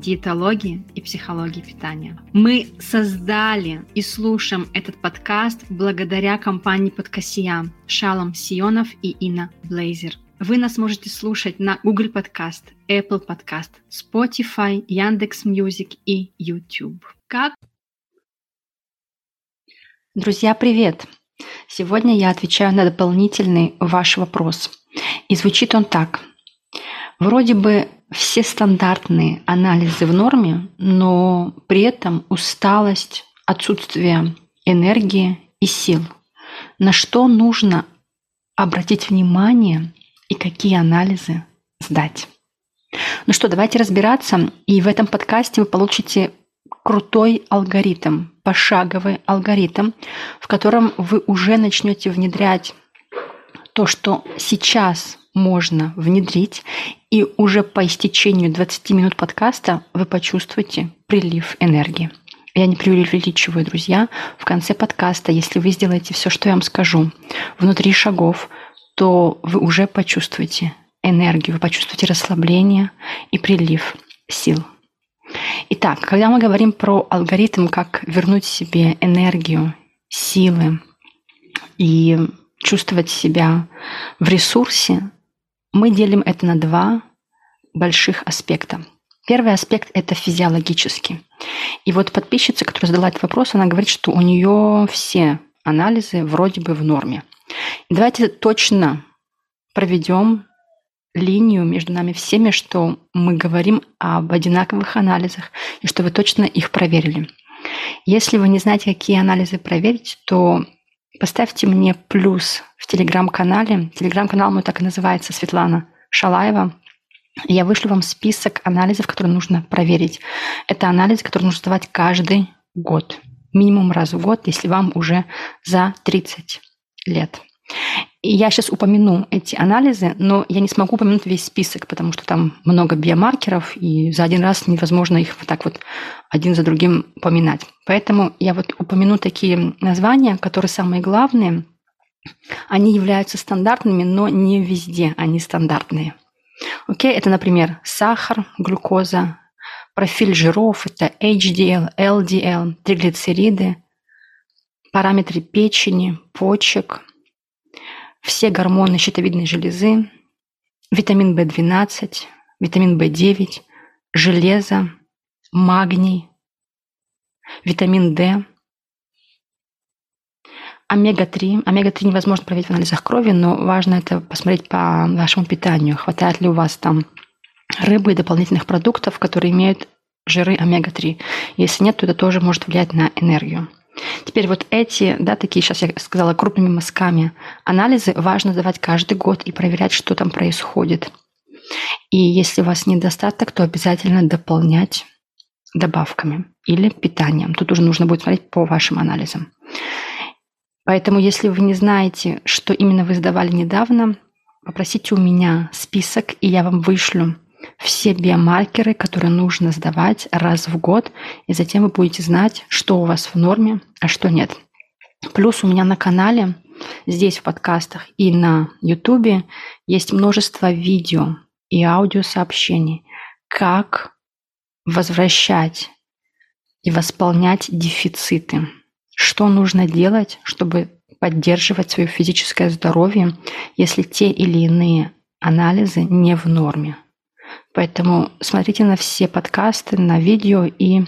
диетологии и психологии питания. Мы создали и слушаем этот подкаст благодаря компании Подкасия Шалом Сионов и Инна Блейзер. Вы нас можете слушать на Google Podcast, Apple Podcast, Spotify, Яндекс Music и YouTube. Как? Друзья, привет! Сегодня я отвечаю на дополнительный ваш вопрос. И звучит он так. Вроде бы все стандартные анализы в норме, но при этом усталость, отсутствие энергии и сил. На что нужно обратить внимание и какие анализы сдать. Ну что, давайте разбираться. И в этом подкасте вы получите крутой алгоритм, пошаговый алгоритм, в котором вы уже начнете внедрять то, что сейчас можно внедрить, и уже по истечению 20 минут подкаста вы почувствуете прилив энергии. Я не преувеличиваю, друзья. В конце подкаста, если вы сделаете все, что я вам скажу, внутри шагов, то вы уже почувствуете энергию, вы почувствуете расслабление и прилив сил. Итак, когда мы говорим про алгоритм, как вернуть себе энергию, силы и чувствовать себя в ресурсе, мы делим это на два больших аспекта. Первый аспект – это физиологический. И вот подписчица, которая задала этот вопрос, она говорит, что у нее все анализы вроде бы в норме. Давайте точно проведем линию между нами всеми, что мы говорим об одинаковых анализах и что вы точно их проверили. Если вы не знаете, какие анализы проверить, то Поставьте мне плюс в телеграм-канале. Телеграм-канал мой так и называется Светлана Шалаева. Я вышлю вам список анализов, которые нужно проверить. Это анализы, которые нужно сдавать каждый год. Минимум раз в год, если вам уже за 30 лет. И я сейчас упомяну эти анализы, но я не смогу упомянуть весь список, потому что там много биомаркеров, и за один раз невозможно их вот так вот один за другим упоминать. Поэтому я вот упомяну такие названия, которые самые главные. Они являются стандартными, но не везде они стандартные. Окей, это, например, сахар, глюкоза, профиль жиров, это HDL, LDL, триглицериды, параметры печени, почек, все гормоны щитовидной железы, витамин В12, витамин В9, железо, магний, витамин D, омега-3. Омега-3 невозможно проверить в анализах крови, но важно это посмотреть по вашему питанию. Хватает ли у вас там рыбы и дополнительных продуктов, которые имеют жиры омега-3. Если нет, то это тоже может влиять на энергию. Теперь вот эти, да, такие, сейчас я сказала, крупными мазками анализы важно давать каждый год и проверять, что там происходит. И если у вас недостаток, то обязательно дополнять добавками или питанием. Тут уже нужно будет смотреть по вашим анализам. Поэтому, если вы не знаете, что именно вы сдавали недавно, попросите у меня список, и я вам вышлю все биомаркеры, которые нужно сдавать раз в год, и затем вы будете знать, что у вас в норме, а что нет. Плюс у меня на канале, здесь в подкастах и на ютубе есть множество видео и аудиосообщений, как возвращать и восполнять дефициты. Что нужно делать, чтобы поддерживать свое физическое здоровье, если те или иные анализы не в норме. Поэтому смотрите на все подкасты, на видео, и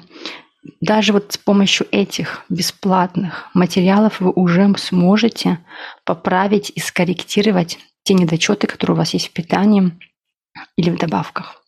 даже вот с помощью этих бесплатных материалов вы уже сможете поправить и скорректировать те недочеты, которые у вас есть в питании или в добавках.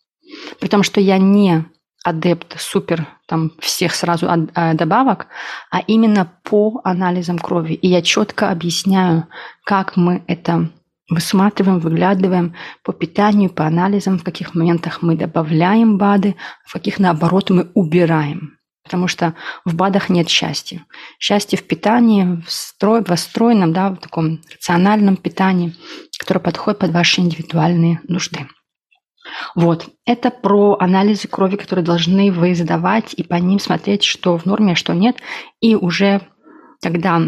При том, что я не адепт супер там всех сразу а, добавок, а именно по анализам крови. И я четко объясняю, как мы это высматриваем, выглядываем по питанию, по анализам, в каких моментах мы добавляем БАДы, в каких, наоборот, мы убираем. Потому что в БАДах нет счастья. Счастье в питании, в, строй, в стройном, да, в таком рациональном питании, которое подходит под ваши индивидуальные нужды. Вот, это про анализы крови, которые должны вы задавать и по ним смотреть, что в норме, а что нет. И уже когда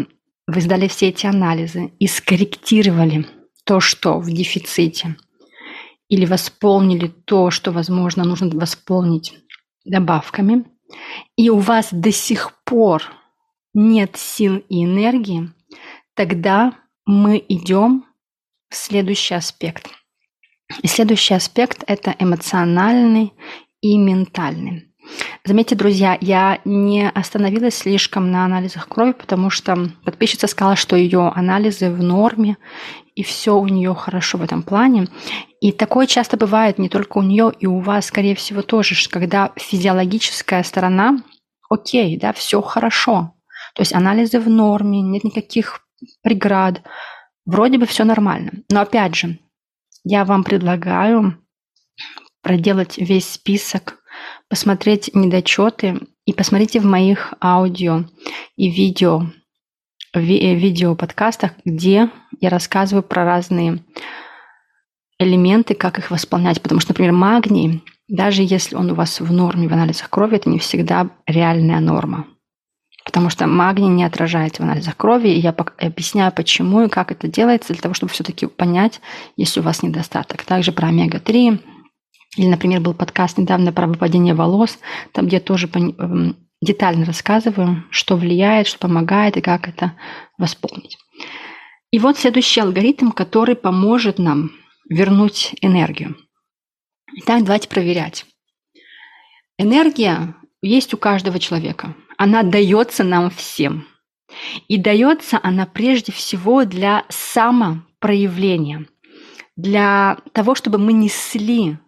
вы сдали все эти анализы и скорректировали то, что в дефиците, или восполнили то, что, возможно, нужно восполнить добавками – и у вас до сих пор нет сил и энергии, тогда мы идем в следующий аспект. И следующий аспект – это эмоциональный и ментальный. Заметьте, друзья, я не остановилась слишком на анализах крови, потому что подписчица сказала, что ее анализы в норме, и все у нее хорошо в этом плане. И такое часто бывает не только у нее, и у вас, скорее всего, тоже, когда физиологическая сторона, окей, да, все хорошо. То есть анализы в норме, нет никаких преград, вроде бы все нормально. Но опять же, я вам предлагаю проделать весь список, посмотреть недочеты и посмотрите в моих аудио и видео, ви- видео подкастах, где я рассказываю про разные элементы, как их восполнять. Потому что, например, магний, даже если он у вас в норме в анализах крови, это не всегда реальная норма. Потому что магний не отражается в анализах крови, и я объясняю, почему и как это делается, для того, чтобы все-таки понять, если у вас недостаток. Также про омега-3, или, например, был подкаст недавно про выпадение волос, там, где тоже эм, детально рассказываю, что влияет, что помогает и как это восполнить. И вот следующий алгоритм, который поможет нам вернуть энергию. Итак, давайте проверять. Энергия есть у каждого человека. Она дается нам всем. И дается она прежде всего для самопроявления, для того, чтобы мы несли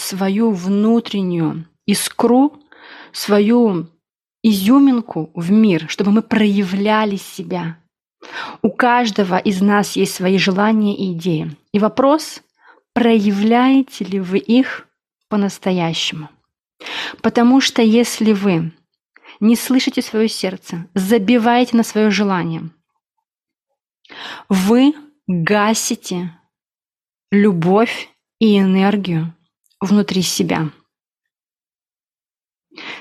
свою внутреннюю искру, свою изюминку в мир, чтобы мы проявляли себя, у каждого из нас есть свои желания и идеи. И вопрос, проявляете ли вы их по-настоящему? Потому что если вы не слышите свое сердце, забиваете на свое желание, вы гасите любовь и энергию внутри себя.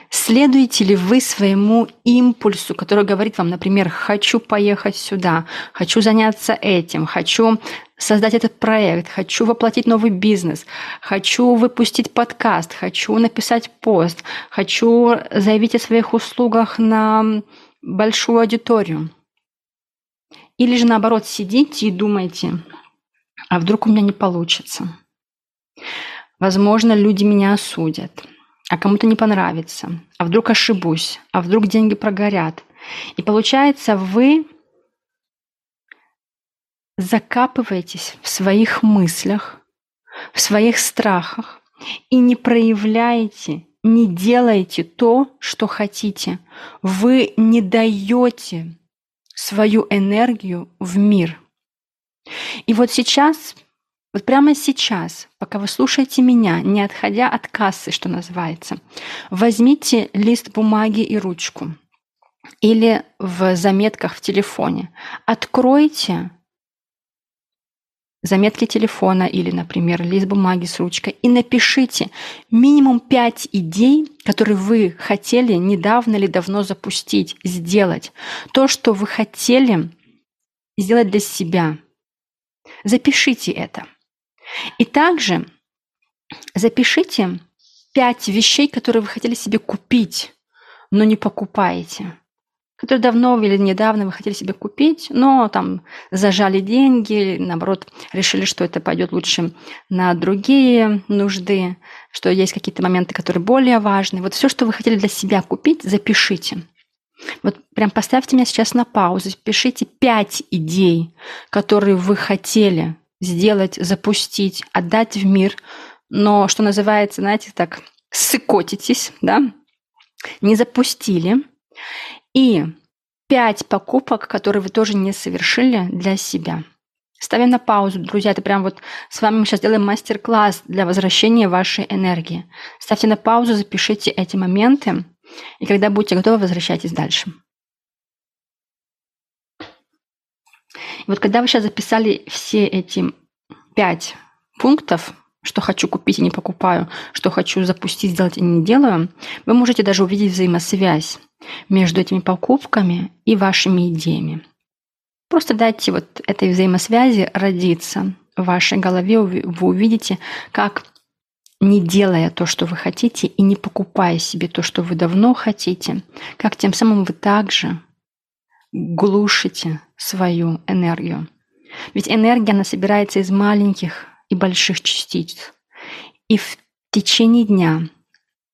Следуете ли вы своему импульсу, который говорит вам, например, хочу поехать сюда, хочу заняться этим, хочу создать этот проект, хочу воплотить новый бизнес, хочу выпустить подкаст, хочу написать пост, хочу заявить о своих услугах на большую аудиторию. Или же наоборот сидите и думаете, а вдруг у меня не получится? Возможно, люди меня осудят – а кому-то не понравится, а вдруг ошибусь, а вдруг деньги прогорят. И получается, вы закапываетесь в своих мыслях, в своих страхах и не проявляете, не делаете то, что хотите. Вы не даете свою энергию в мир. И вот сейчас вот прямо сейчас, пока вы слушаете меня, не отходя от кассы, что называется, возьмите лист бумаги и ручку или в заметках в телефоне. Откройте заметки телефона или, например, лист бумаги с ручкой и напишите минимум пять идей, которые вы хотели недавно или давно запустить, сделать. То, что вы хотели сделать для себя. Запишите это – и также запишите пять вещей, которые вы хотели себе купить, но не покупаете которые давно или недавно вы хотели себе купить, но там зажали деньги, наоборот, решили, что это пойдет лучше на другие нужды, что есть какие-то моменты, которые более важны. Вот все, что вы хотели для себя купить, запишите. Вот прям поставьте меня сейчас на паузу, пишите пять идей, которые вы хотели сделать, запустить, отдать в мир, но, что называется, знаете, так, сыкотитесь, да, не запустили. И пять покупок, которые вы тоже не совершили для себя. Ставим на паузу, друзья, это прям вот с вами мы сейчас делаем мастер-класс для возвращения вашей энергии. Ставьте на паузу, запишите эти моменты И когда будете готовы, возвращайтесь дальше. Вот когда вы сейчас записали все эти пять пунктов, что хочу купить и не покупаю, что хочу запустить, сделать и не делаю, вы можете даже увидеть взаимосвязь между этими покупками и вашими идеями. Просто дайте вот этой взаимосвязи родиться в вашей голове, вы увидите, как не делая то, что вы хотите, и не покупая себе то, что вы давно хотите, как тем самым вы также глушите свою энергию. Ведь энергия, она собирается из маленьких и больших частиц. И в течение дня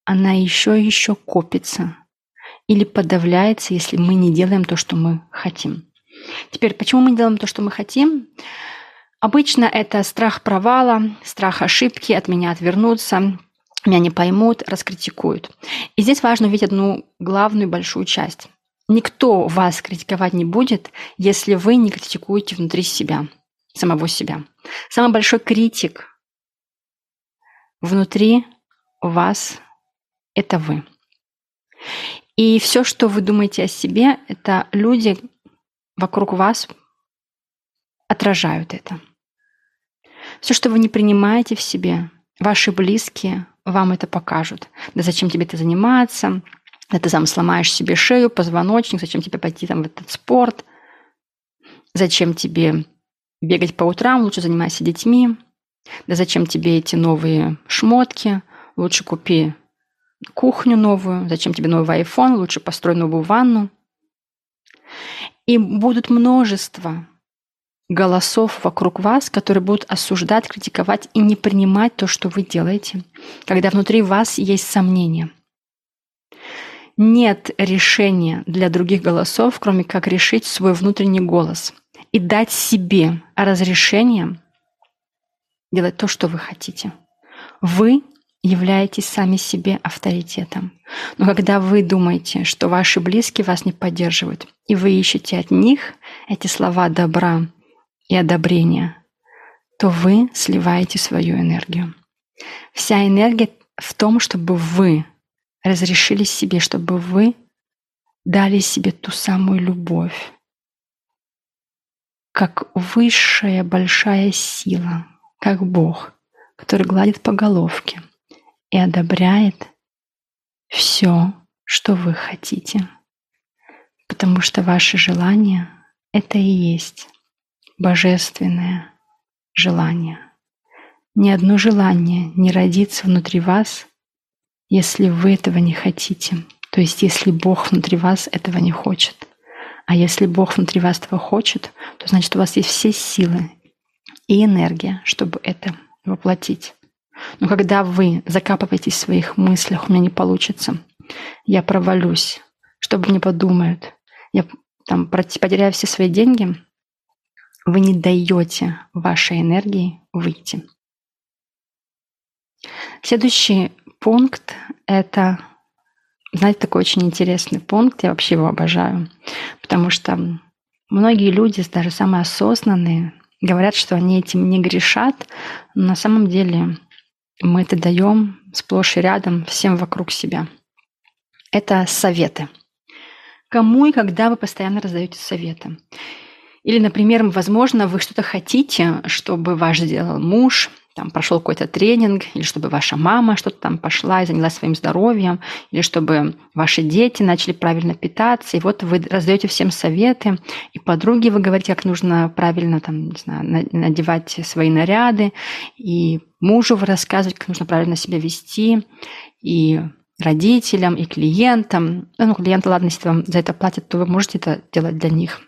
она еще и еще копится или подавляется, если мы не делаем то, что мы хотим. Теперь, почему мы не делаем то, что мы хотим? Обычно это страх провала, страх ошибки, от меня отвернутся, меня не поймут, раскритикуют. И здесь важно увидеть одну главную большую часть. Никто вас критиковать не будет, если вы не критикуете внутри себя, самого себя. Самый большой критик внутри вас – это вы. И все, что вы думаете о себе, это люди вокруг вас отражают это. Все, что вы не принимаете в себе, ваши близкие вам это покажут. Да зачем тебе это заниматься? Да ты сам сломаешь себе шею, позвоночник, зачем тебе пойти там в этот спорт? Зачем тебе бегать по утрам, лучше занимайся детьми. Да зачем тебе эти новые шмотки? Лучше купи кухню новую. Зачем тебе новый iPhone? Лучше построй новую ванну. И будут множество голосов вокруг вас, которые будут осуждать, критиковать и не принимать то, что вы делаете, когда внутри вас есть сомнения. Нет решения для других голосов, кроме как решить свой внутренний голос и дать себе разрешение делать то, что вы хотите. Вы являетесь сами себе авторитетом. Но когда вы думаете, что ваши близкие вас не поддерживают, и вы ищете от них эти слова добра и одобрения, то вы сливаете свою энергию. Вся энергия в том, чтобы вы разрешили себе, чтобы вы дали себе ту самую любовь, как высшая большая сила, как Бог, который гладит по головке и одобряет все, что вы хотите. Потому что ваше желание — это и есть божественное желание. Ни одно желание не родится внутри вас, если вы этого не хотите. То есть если Бог внутри вас этого не хочет. А если Бог внутри вас этого хочет, то значит у вас есть все силы и энергия, чтобы это воплотить. Но когда вы закапываетесь в своих мыслях, у меня не получится, я провалюсь, что бы мне подумают, я там потеряю все свои деньги, вы не даете вашей энергии выйти. Следующий пункт – это, знаете, такой очень интересный пункт, я вообще его обожаю, потому что многие люди, даже самые осознанные, говорят, что они этим не грешат, но на самом деле мы это даем сплошь и рядом всем вокруг себя. Это советы. Кому и когда вы постоянно раздаете советы? Или, например, возможно, вы что-то хотите, чтобы ваш сделал муж, там прошел какой-то тренинг, или чтобы ваша мама что-то там пошла и занялась своим здоровьем, или чтобы ваши дети начали правильно питаться, и вот вы раздаете всем советы, и подруге вы говорите, как нужно правильно там, не знаю, надевать свои наряды, и мужу вы рассказываете, как нужно правильно себя вести, и родителям, и клиентам. Ну, клиенты, ладно, если вам за это платят, то вы можете это делать для них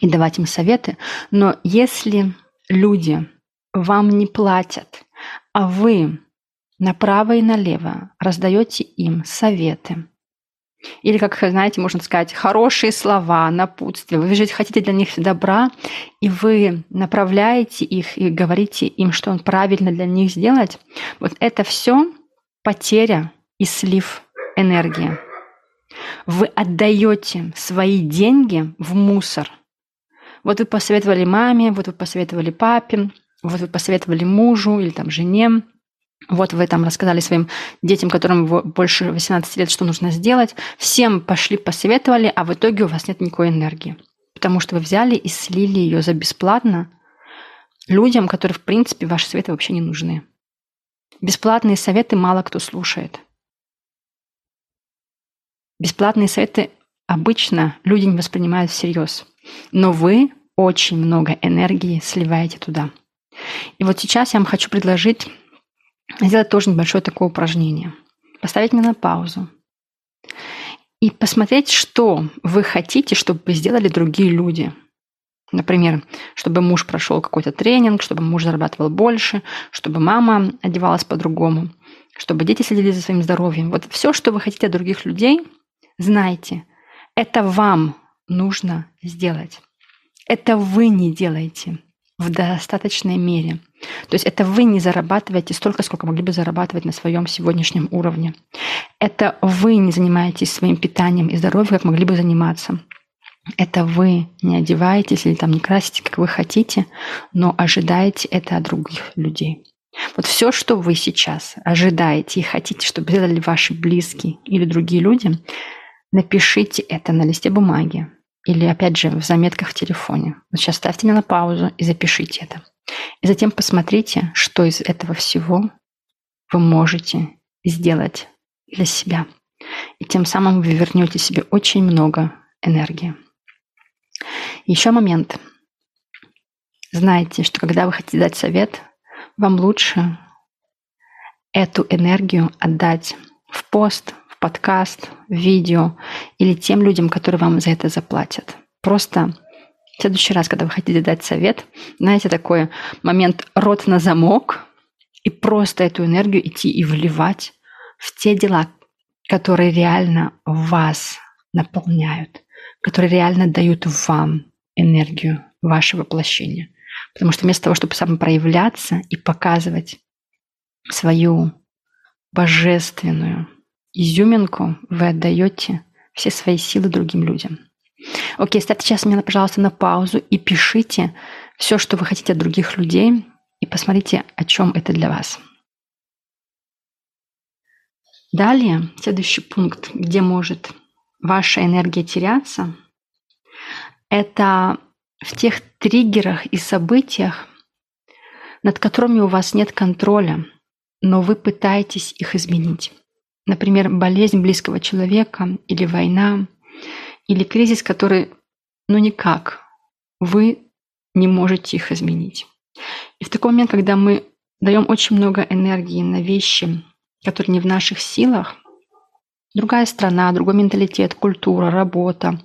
и давать им советы. Но если люди вам не платят, а вы направо и налево раздаете им советы, или, как знаете, можно сказать, хорошие слова, напутствия. Вы же хотите для них добра, и вы направляете их и говорите им, что он правильно для них сделать. Вот это все потеря и слив энергии. Вы отдаете свои деньги в мусор – вот вы посоветовали маме, вот вы посоветовали папе, вот вы посоветовали мужу или там жене, Вот вы там рассказали своим детям, которым больше 18 лет, что нужно сделать. Всем пошли, посоветовали, а в итоге у вас нет никакой энергии. Потому что вы взяли и слили ее за бесплатно людям, которые, в принципе, ваши советы вообще не нужны. Бесплатные советы мало кто слушает. Бесплатные советы обычно люди не воспринимают всерьез. Но вы очень много энергии сливаете туда. И вот сейчас я вам хочу предложить сделать тоже небольшое такое упражнение. Поставить меня на паузу. И посмотреть, что вы хотите, чтобы сделали другие люди. Например, чтобы муж прошел какой-то тренинг, чтобы муж зарабатывал больше, чтобы мама одевалась по-другому, чтобы дети следили за своим здоровьем. Вот все, что вы хотите от других людей, знайте, это вам нужно сделать. Это вы не делаете в достаточной мере. То есть это вы не зарабатываете столько, сколько могли бы зарабатывать на своем сегодняшнем уровне. Это вы не занимаетесь своим питанием и здоровьем, как могли бы заниматься. Это вы не одеваетесь или там не красите, как вы хотите, но ожидаете это от других людей. Вот все, что вы сейчас ожидаете и хотите, чтобы сделали ваши близкие или другие люди, напишите это на листе бумаги или, опять же, в заметках в телефоне. Вот сейчас ставьте меня на паузу и запишите это. И затем посмотрите, что из этого всего вы можете сделать для себя. И тем самым вы вернете себе очень много энергии. Еще момент. Знайте, что когда вы хотите дать совет, вам лучше эту энергию отдать в пост, подкаст, в видео или тем людям, которые вам за это заплатят. Просто в следующий раз, когда вы хотите дать совет, знаете, такой момент рот на замок и просто эту энергию идти и вливать в те дела, которые реально вас наполняют, которые реально дают вам энергию, ваше воплощение. Потому что вместо того, чтобы самопроявляться и показывать свою божественную изюминку, вы отдаете все свои силы другим людям. Окей, ставьте сейчас меня, пожалуйста, на паузу и пишите все, что вы хотите от других людей, и посмотрите, о чем это для вас. Далее, следующий пункт, где может ваша энергия теряться – это в тех триггерах и событиях, над которыми у вас нет контроля, но вы пытаетесь их изменить. Например, болезнь близкого человека или война, или кризис, который, ну никак, вы не можете их изменить. И в такой момент, когда мы даем очень много энергии на вещи, которые не в наших силах, другая страна, другой менталитет, культура, работа,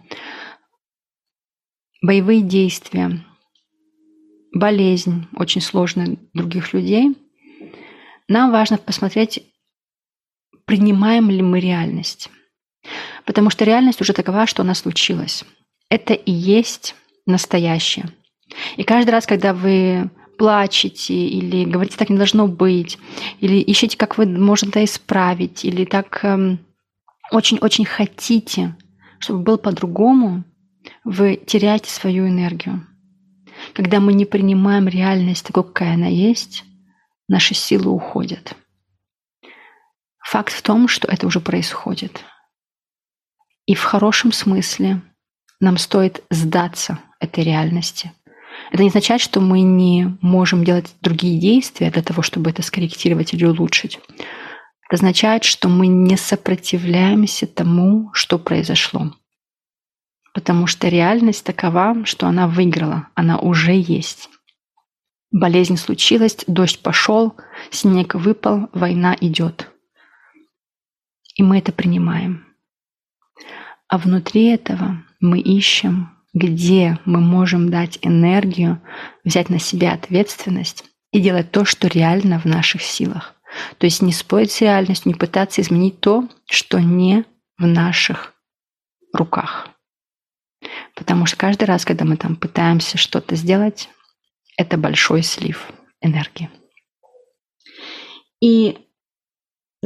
боевые действия, болезнь очень сложная других людей, нам важно посмотреть, принимаем ли мы реальность. Потому что реальность уже такова, что она случилась. Это и есть настоящее. И каждый раз, когда вы плачете или говорите, так не должно быть, или ищете, как вы можно это исправить, или так эм, очень-очень хотите, чтобы было по-другому, вы теряете свою энергию. Когда мы не принимаем реальность такой, какая она есть, наши силы уходят. Факт в том, что это уже происходит. И в хорошем смысле нам стоит сдаться этой реальности. Это не означает, что мы не можем делать другие действия для того, чтобы это скорректировать или улучшить. Это означает, что мы не сопротивляемся тому, что произошло потому что реальность такова, что она выиграла, она уже есть. Болезнь случилась, дождь пошел, снег выпал, война идет. И мы это принимаем. А внутри этого мы ищем, где мы можем дать энергию, взять на себя ответственность и делать то, что реально в наших силах. То есть не спорить с реальностью, не пытаться изменить то, что не в наших руках. Потому что каждый раз, когда мы там пытаемся что-то сделать, это большой слив энергии. И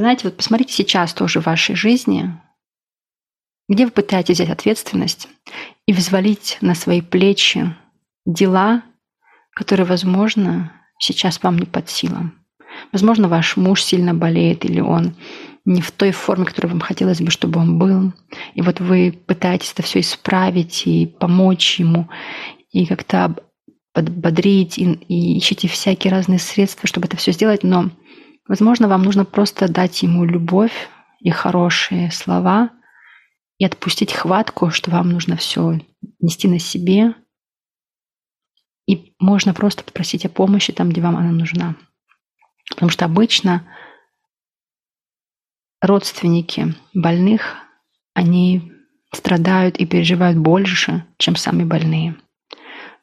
знаете, вот посмотрите сейчас тоже в вашей жизни, где вы пытаетесь взять ответственность и взвалить на свои плечи дела, которые, возможно, сейчас вам не под силам. Возможно, ваш муж сильно болеет, или он не в той форме, которой вам хотелось бы, чтобы он был. И вот вы пытаетесь это все исправить и помочь ему, и как-то подбодрить, и, и ищите всякие разные средства, чтобы это все сделать, но, возможно, вам нужно просто дать ему любовь и хорошие слова и отпустить хватку, что вам нужно все нести на себе, и можно просто попросить о помощи там, где вам она нужна. Потому что обычно родственники больных, они страдают и переживают больше, чем сами больные.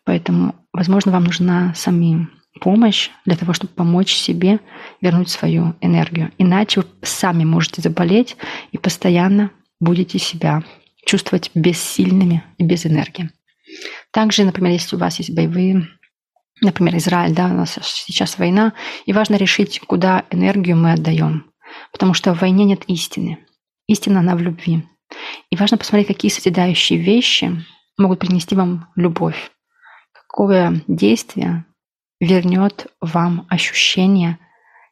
Поэтому, возможно, вам нужна самим помощь для того, чтобы помочь себе вернуть свою энергию. Иначе вы сами можете заболеть и постоянно будете себя чувствовать бессильными и без энергии. Также, например, если у вас есть боевые, например, Израиль, да, у нас сейчас война, и важно решить, куда энергию мы отдаем. Потому что в войне нет истины. Истина, она в любви. И важно посмотреть, какие созидающие вещи могут принести вам любовь. Какое действие вернет вам ощущение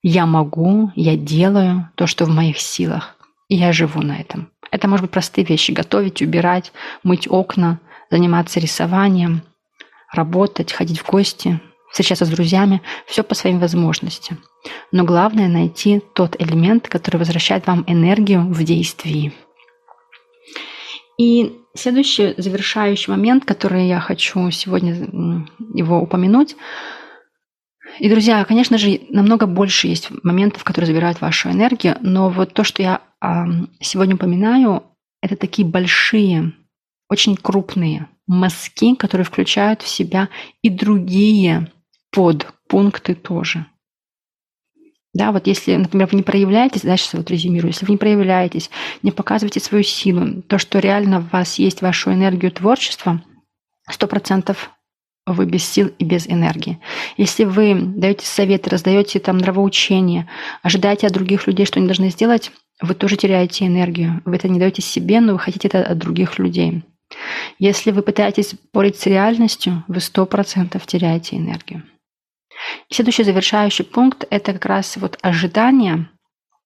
«я могу, я делаю то, что в моих силах, и я живу на этом». Это может быть простые вещи – готовить, убирать, мыть окна, заниматься рисованием, работать, ходить в гости, встречаться с друзьями, все по своим возможностям. Но главное найти тот элемент, который возвращает вам энергию в действии. И следующий завершающий момент, который я хочу сегодня его упомянуть. И, друзья, конечно же, намного больше есть моментов, которые забирают вашу энергию, но вот то, что я сегодня упоминаю, это такие большие, очень крупные мазки, которые включают в себя и другие подпункты тоже. Да, вот если, например, вы не проявляетесь, дальше вот резюмирую, если вы не проявляетесь, не показываете свою силу, то, что реально в вас есть вашу энергию творчества, сто процентов вы без сил и без энергии. Если вы даете советы, раздаете там нравоучения, ожидаете от других людей, что они должны сделать, вы тоже теряете энергию. Вы это не даете себе, но вы хотите это от других людей. Если вы пытаетесь спорить с реальностью, вы сто процентов теряете энергию. Следующий завершающий пункт – это как раз вот ожидание.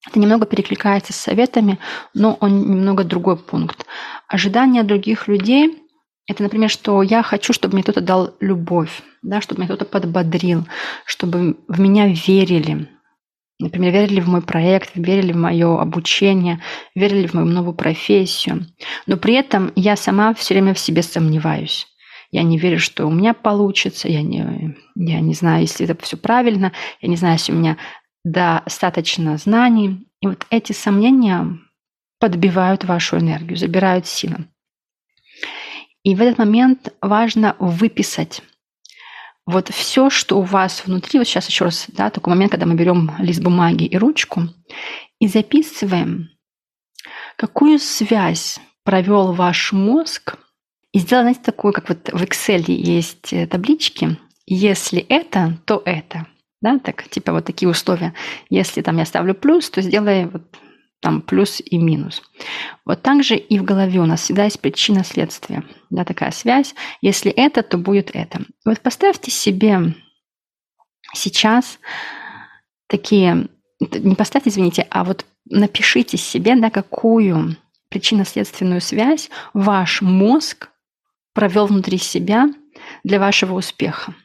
Это немного перекликается с советами, но он немного другой пункт. Ожидание других людей – это, например, что я хочу, чтобы мне кто-то дал любовь, да, чтобы меня кто-то подбодрил, чтобы в меня верили, Например, верили в мой проект, верили в мое обучение, верили в мою новую профессию. Но при этом я сама все время в себе сомневаюсь. Я не верю, что у меня получится, я не, я не знаю, если это все правильно, я не знаю, если у меня достаточно знаний. И вот эти сомнения подбивают вашу энергию, забирают силы. И в этот момент важно выписать вот все, что у вас внутри, вот сейчас еще раз, да, такой момент, когда мы берем лист бумаги и ручку и записываем, какую связь провел ваш мозг, и сделать, знаете, такую, как вот в Excel есть э, таблички, если это, то это. Да, так, типа вот такие условия. Если там я ставлю плюс, то сделай вот там плюс и минус. Вот так же и в голове у нас всегда есть причина следствия, да, такая связь. Если это, то будет это. Вот поставьте себе сейчас такие, не поставьте, извините, а вот напишите себе, да, какую причинно-следственную связь ваш мозг провел внутри себя для вашего успеха.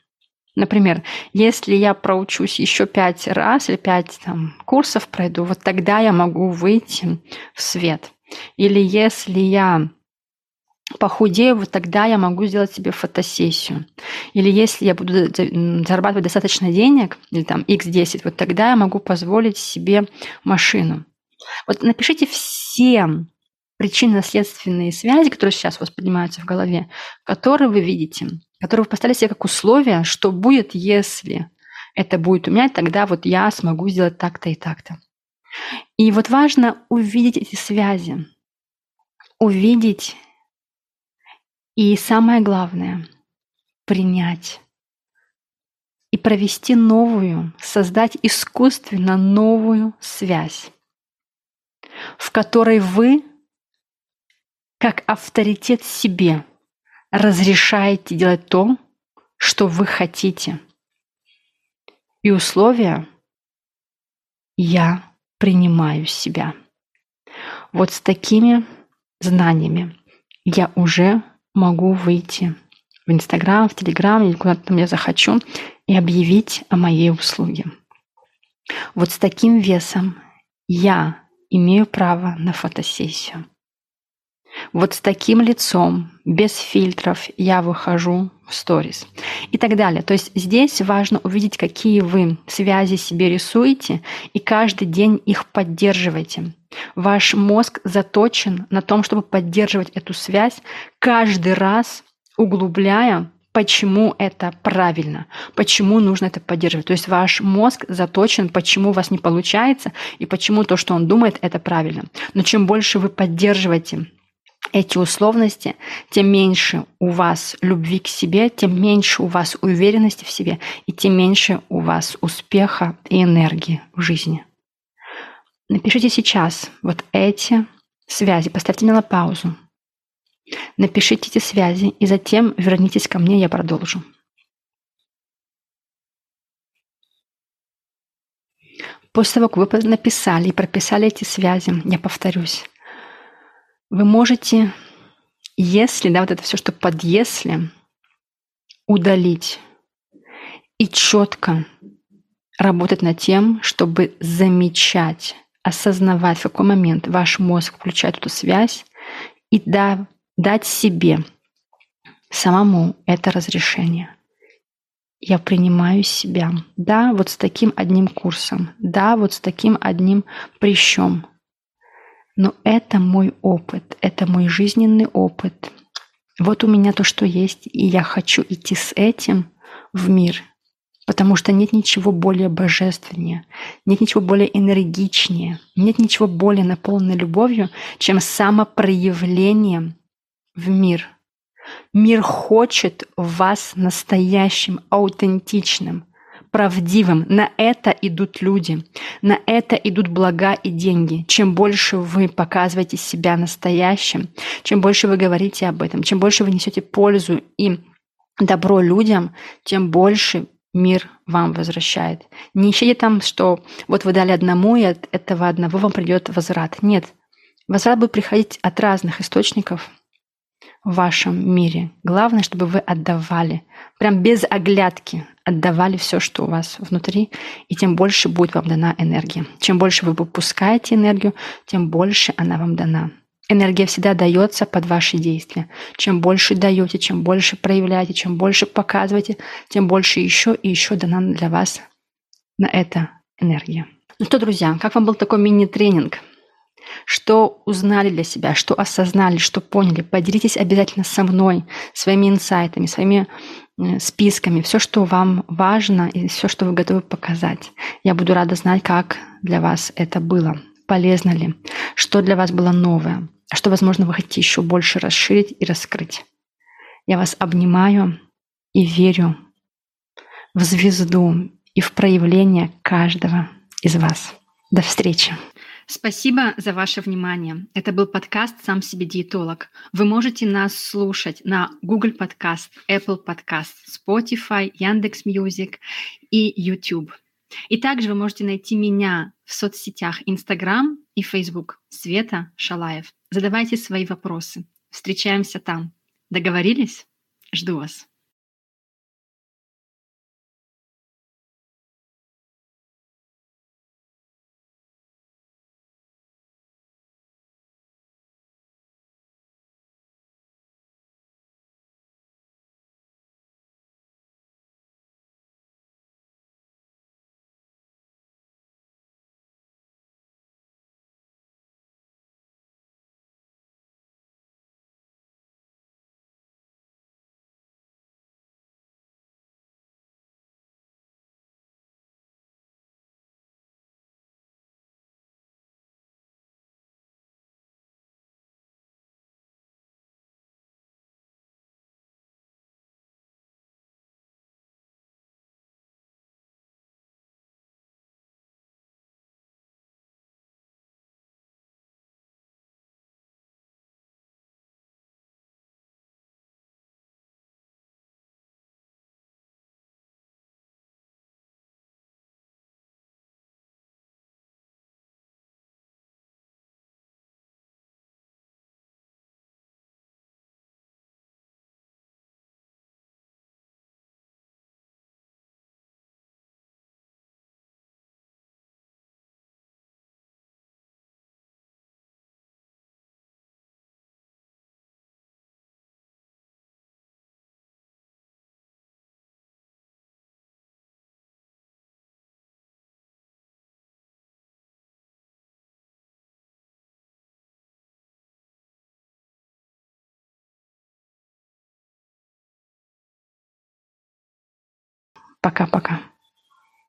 Например, если я проучусь еще пять раз или пять там, курсов пройду, вот тогда я могу выйти в свет. Или если я похудею, вот тогда я могу сделать себе фотосессию. Или если я буду зарабатывать достаточно денег, или там x10, вот тогда я могу позволить себе машину. Вот напишите все причинно-следственные связи, которые сейчас воспринимаются в голове, которые вы видите, которые вы поставили себе как условие, что будет, если это будет у меня, тогда вот я смогу сделать так-то и так-то. И вот важно увидеть эти связи, увидеть и самое главное – принять и провести новую, создать искусственно новую связь, в которой вы как авторитет себе разрешаете делать то, что вы хотите. И условия я принимаю себя. Вот с такими знаниями я уже могу выйти в Инстаграм, в Телеграм или куда-то там я захочу и объявить о моей услуге. Вот с таким весом я имею право на фотосессию. Вот с таким лицом, без фильтров я выхожу в сторис и так далее. То есть здесь важно увидеть, какие вы связи себе рисуете, и каждый день их поддерживайте. Ваш мозг заточен на том, чтобы поддерживать эту связь каждый раз, углубляя почему это правильно, почему нужно это поддерживать. То есть ваш мозг заточен, почему у вас не получается и почему то, что он думает, это правильно. Но чем больше вы поддерживаете эти условности, тем меньше у вас любви к себе, тем меньше у вас уверенности в себе, и тем меньше у вас успеха и энергии в жизни. Напишите сейчас вот эти связи, поставьте на паузу. Напишите эти связи, и затем вернитесь ко мне, я продолжу. После того, как вы написали и прописали эти связи, я повторюсь, вы можете, если, да, вот это все, что под если, удалить и четко работать над тем, чтобы замечать, осознавать, в какой момент ваш мозг включает эту связь, и да, дать себе самому это разрешение. Я принимаю себя. Да, вот с таким одним курсом. Да, вот с таким одним прищом. Но это мой опыт, это мой жизненный опыт. Вот у меня то, что есть, и я хочу идти с этим в мир, потому что нет ничего более божественнее, нет ничего более энергичнее, нет ничего более наполненной любовью, чем самопроявление в мир. Мир хочет вас настоящим, аутентичным – правдивым. На это идут люди, на это идут блага и деньги. Чем больше вы показываете себя настоящим, чем больше вы говорите об этом, чем больше вы несете пользу и добро людям, тем больше мир вам возвращает. Не ищите там, что вот вы дали одному, и от этого одного вам придет возврат. Нет. Возврат будет приходить от разных источников в вашем мире. Главное, чтобы вы отдавали, прям без оглядки, отдавали все, что у вас внутри, и тем больше будет вам дана энергия. Чем больше вы выпускаете энергию, тем больше она вам дана. Энергия всегда дается под ваши действия. Чем больше даете, чем больше проявляете, чем больше показываете, тем больше еще и еще дана для вас на это энергия. Ну что, друзья, как вам был такой мини-тренинг? Что узнали для себя, что осознали, что поняли, поделитесь обязательно со мной своими инсайтами, своими Э, списками, все, что вам важно и все, что вы готовы показать. Я буду рада знать, как для вас это было, полезно ли, что для вас было новое, а что, возможно, вы хотите еще больше расширить и раскрыть. Я вас обнимаю и верю в звезду и в проявление каждого из вас. До встречи! Спасибо за ваше внимание. Это был подкаст «Сам себе диетолог». Вы можете нас слушать на Google Podcast, Apple Podcast, Spotify, Яндекс Music и YouTube. И также вы можете найти меня в соцсетях Instagram и Facebook Света Шалаев. Задавайте свои вопросы. Встречаемся там. Договорились? Жду вас. Пока-пока.